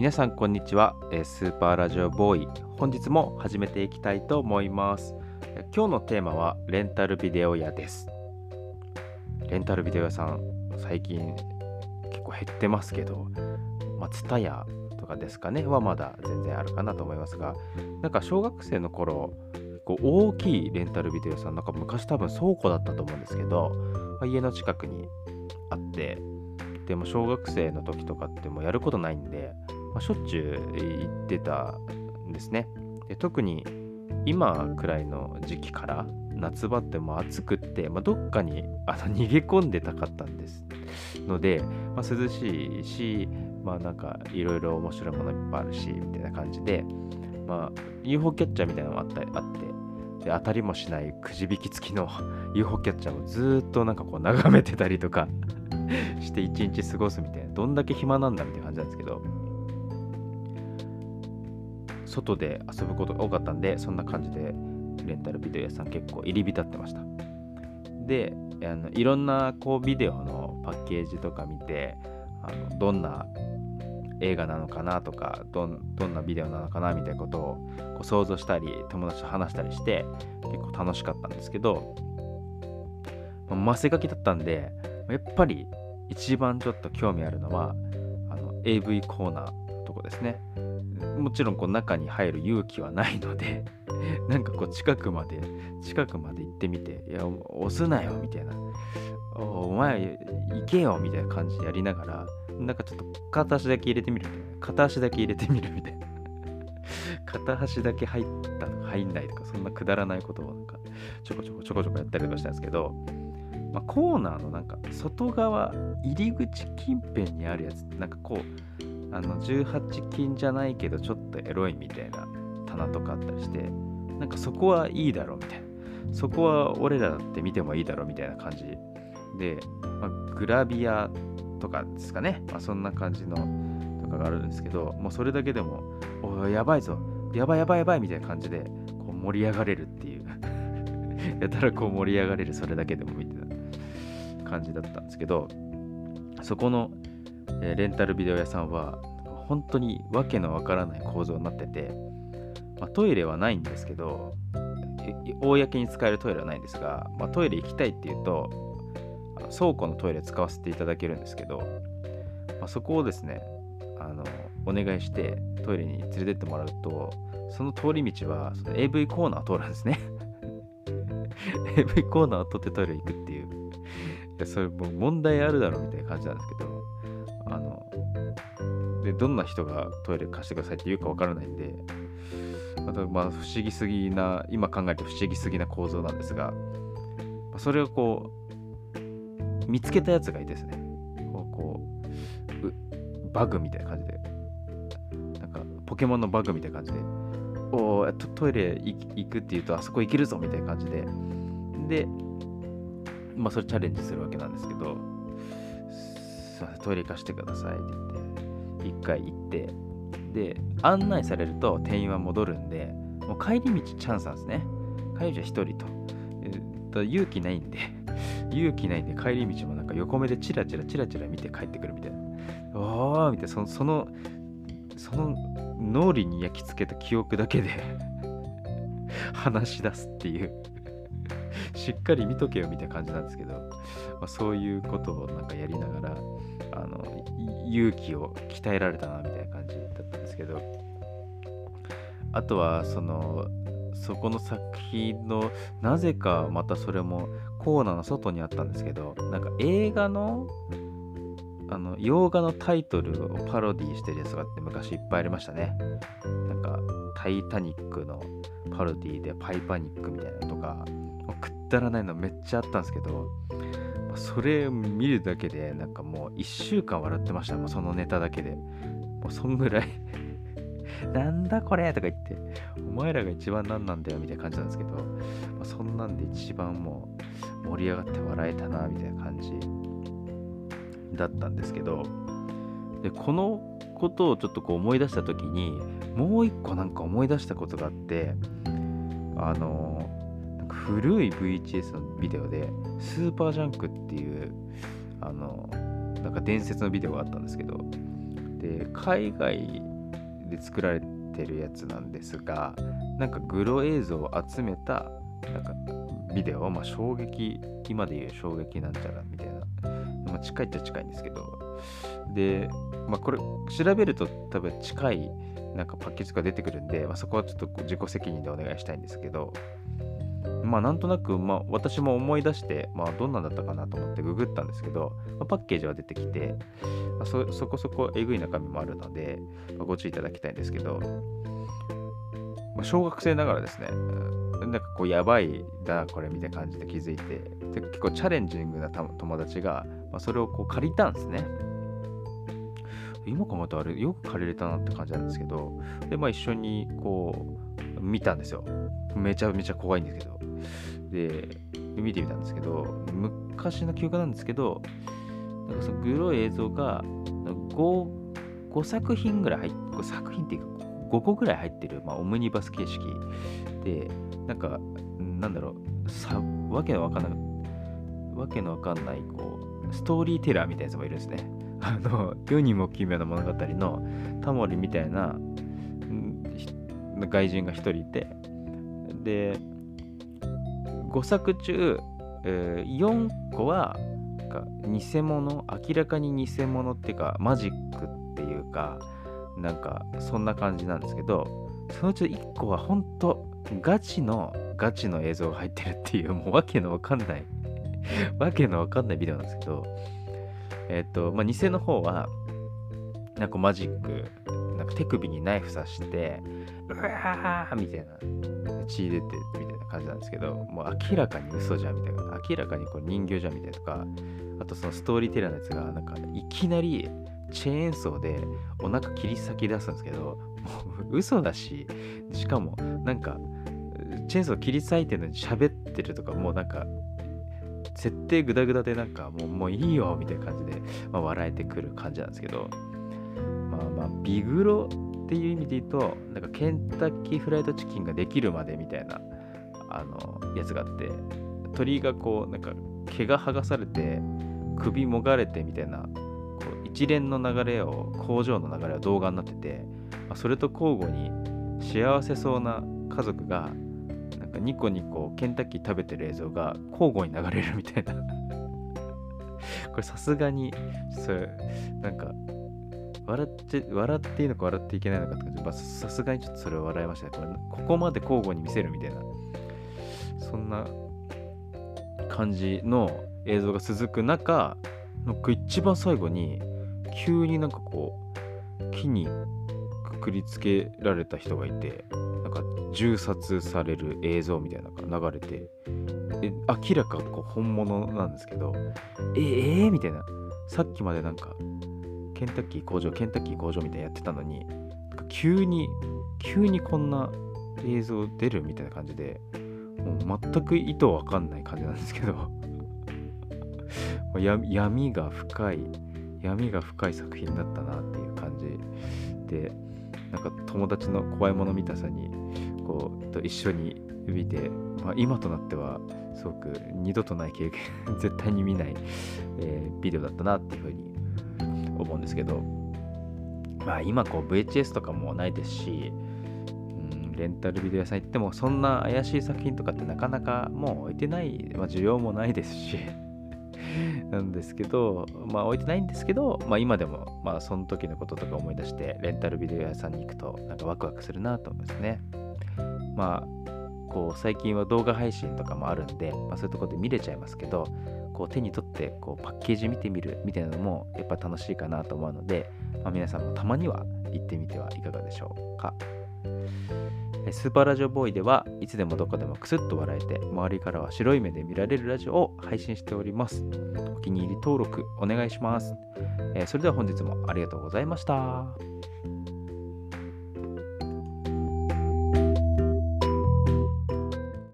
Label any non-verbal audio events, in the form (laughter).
皆さんこんにちは。スーパーラジオボーイ。本日も始めていきたいと思います。今日のテーマはレンタルビデオ屋です。レンタルビデオ屋さん最近結構減ってますけどまあ、ツタヤとかですかね。はまだ全然あるかなと思いますがなんか小学生の頃こう大きいレンタルビデオ屋さんなんか昔多分倉庫だったと思うんですけど、ま、家の近くにあってでも小学生の時とかってもうやることないんで、まあ、しょっちゅう行ってたんですね。で特に今くらいの時期から夏場ってもう暑くって、まあ、どっかにあの (laughs) 逃げ込んでたかったんです。ので、まあ、涼しいしまあなんかいろいろ面白いものいっぱいあるしみたいな感じでまあ UFO キャッチャーみたいなのもあったあってで当たりもしないくじ引き付きの (laughs) UFO キャッチャーをずっとなんかこう眺めてたりとか (laughs) して一日過ごすみたいなどんだけ暇なんだみたいな感じなんですけど外で遊ぶことが多かったんでそんな感じでレンタルビデオ屋さん結構入り浸ってました。であのいろんなこうビデオのパッケージとか見てあのどんな映画なのかなとかどんなビデオなのかなみたいなことをこう想像したり友達と話したりして結構楽しかったんですけど、まあ、マセガキだったんでやっぱり一番ちょっと興味あるのはあの AV コーナーのとこですね。もちろんこう中に入る勇気はないので (laughs) なんかこう近くまで近くまで行ってみていや押すなよみたいな。お前行けよみたいな感じでやりながらなんかちょっと片足だけ入れてみる。片足だけ入れてみるみたいな。(laughs) 片足だけ入ったとか入んないとかそんなくだらないことをなんかちょこちょこちょこちょこやったりとかしたんですけど、まあ、コーナーのなんか外側入り口近辺にあるやつなんかこうあの18金じゃないけどちょっとエロいみたいな棚とかあったりしてなんかそこはいいだろうみたいな。そこは俺らだって見てもいいだろうみたいな感じで、まあ、グラビアとかですかね、まあ、そんな感じのとかがあるんですけどもうそれだけでもおやばいぞ。やばいやばいやばいみたいな感じでこう盛り上がれるっていう。(laughs) やたらこう盛り上がれるそれだけでもみたいな感じだったんですけどそこの、え、レンタルビデオ屋さんは本当にわけのわからない構造になってて、まあ、トイレはないんですけど公に使えるトイレはないんですが、まあ、トイレ行きたいっていうと倉庫のトイレ使わせていただけるんですけど、まあ、そこをですねあのお願いしてトイレに連れてってもらうとその通り道はその AV コーナーを通るんですね。(laughs) AV コーナーを取ってトイレ行くっていう。いやそれもう問題あるだろうみたいな感じなんですけど。あのでどんな人がトイレ貸してくださいって言うか分からないんでまたまあ不思議すぎな今考えて不思議すぎな構造なんですがそれをこう見つけたやつがいてですね、こう、こうバグみたいな感じで、なんかポケモンのバグみたいな感じで、おお、トイレ行くって言うと、あそこ行けるぞみたいな感じで、で、まあ、それチャレンジするわけなんですけど、トイレ行かしてくださいって言って、一回行って、で、案内されると店員は戻るんで、もう帰り道チャンスなんですね。帰り道は一人と。勇気ないんで (laughs) 勇気ないんで帰り道もなんか横目でチラチラチラチラ見て帰ってくるみたいな。ああみたいなそそのその脳裏に焼き付けた記憶だけで (laughs) 話し出すっていう (laughs) しっかり見とけよみたいな感じなんですけど、まあ、そういうことをなんかやりながらあの勇気を鍛えられたなみたいな感じだったんですけどあとはそのそこの作品のなぜかまたそれもコーナーの外にあったんですけどなんか映画のあの洋画のタイトルをパロディしてるやつがあって昔いっぱいありましたね。なんか「タイタニック」のパロディで「パイパニック」みたいなのとかくったらないのめっちゃあったんですけどそれ見るだけでなんかもう1週間笑ってました。もうそのネタだけで。もうそんぐらい。(laughs) なんだこれとか言って、お前らが一番何なんだよみたいな感じなんですけど、まあ、そんなんで一番もう盛り上がって笑えたなみたいな感じ。だったんですけど、で、このことをちょっとこう思い出した時に、もう一個なんか思い出したことがあって、あの、古い VHS のビデオで、スーパージャンクっていう、あの、なんか伝説のビデオがあったんですけど、で、海外で作られてるやつなんですがなんかグロ映像を集めたなんかビデオ、まあ、衝撃今で言う衝撃なんちゃらみたいな、まあ、近いっちゃ近いんですけどで、まあ、これ調べると多分近いなんかパッケージが出てくるんで、まあ、そこはちょっと自己責任でお願いしたいんですけどまあなんとなく、まあ、私も思い出して、まあ、どんなんだったかなと思ってググったんですけど、まあ、パッケージは出てきて、まあ、そそこそこえぐい中身もあるので、まあ、ご注意いただきたいんですけど、まあ、小学生ながらですねなんかこうやばいだこれみたいな感じで気づいてで結構チャレンジングな友達が、まあ、それをこう借りたんですね。今考えたあれよく借りれたなって感じなんですけどでまあ一緒にこう見たんですよ。めちゃめちゃ怖いんですけど。で見てみたんですけど昔の記憶なんですけどなんかそのグロい映像が 5, 5作品ぐらい入って5作品っていうか5個ぐらい入ってる、まあ、オムニバス形式。でなんかなんだろうさわけのわかんないわけのわかんないこうストーリーテラーみたいなやつもいるんですね。あの世にも奇妙な物語のタモリみたいな外人が一人いて。で5作中、えー、4個は偽物明らかに偽物っていうかマジックっていうかなんかそんな感じなんですけどそのうち1個は本当ガチのガチの映像が入ってるっていうもうわけのわかんない (laughs) わけのわかんないビデオなんですけどえっ、ー、とまあ偽の方はなんかマジックなんか手首にナイフ刺してうわーみたいな血出てみたいな感じなんですけどもう明らかに嘘じゃんみたいな。明らかにこう人形じゃんみたいなとかあとそのストーリーテラーのやつがなんかいきなりチェーンソーでお腹切り裂き出すんですけどもう嘘だししかもなんかチェーンソー切り裂いてるのに喋ってるとかもうなんか設定グダグダでなんかもうもういいよみたいな感じで、まあ、笑えてくる感じなんですけどまあまあビグロっていう意味で言うとなんかケンタッキーフライドチキンができるまでみたいなあのやつがあって鳥がこうなんか毛が剥がされて首もがれてみたいなこう一連の流れを工場の流れは動画になってて、まあ、それと交互に幸せそうな家族がなんかニコニコケンタッキー食べてる映像が交互に流れるみたいな。これさすがにそれなんか笑って笑っていいのか笑っていけないのかってさすがにちょっとそれは笑いましたね。これここまで交互に見せるみたいな。そんな感じの映像が続く中なんか一番最後に急になんかこう木にくくりつけられた人がいてなんか銃殺される映像みたいなのが流れてえ明らかこう本物なんですけどええー、みたいな。さっきまでなんかケンタッキー工場ケンタッキー工場みたいなやってたのに急に急にこんな映像出るみたいな感じでもう全く意図わかんない感じなんですけど (laughs) 闇が深い闇が深い作品だったなっていう感じでなんか友達の怖いもの見たさにこうと一緒に見て、まあ、今となってはすごく二度とない経験絶対に見ない、えー、ビデオだったなっていうふうに思うんですけどまあ今こう VHS とかもないですしうんレンタルビデオ屋さん行ってもそんな怪しい作品とかってなかなかもう置いてない、まあ、需要もないですし (laughs) なんですけど、まあ置いてないんですけど、まあ今でも、まあその時のこととか思い出して、レンタルビデオ屋さんに行くと、なんかワクワクするなと思いますね。まあ、こう最近は動画配信とかもあるんで、まあ、そういうとこで見れちゃいますけど、こう手に取ってこうパッケージ見てみるみたいなのもやっぱ楽しいかなと思うので、まあ、皆さんもたまには行ってみてはいかがでしょうか。スーパーラジオボーイではいつでもどこでもクスッと笑えて周りからは白い目で見られるラジオを配信しております。お気に入り登録お願いします。え、それでは本日もありがとうございました。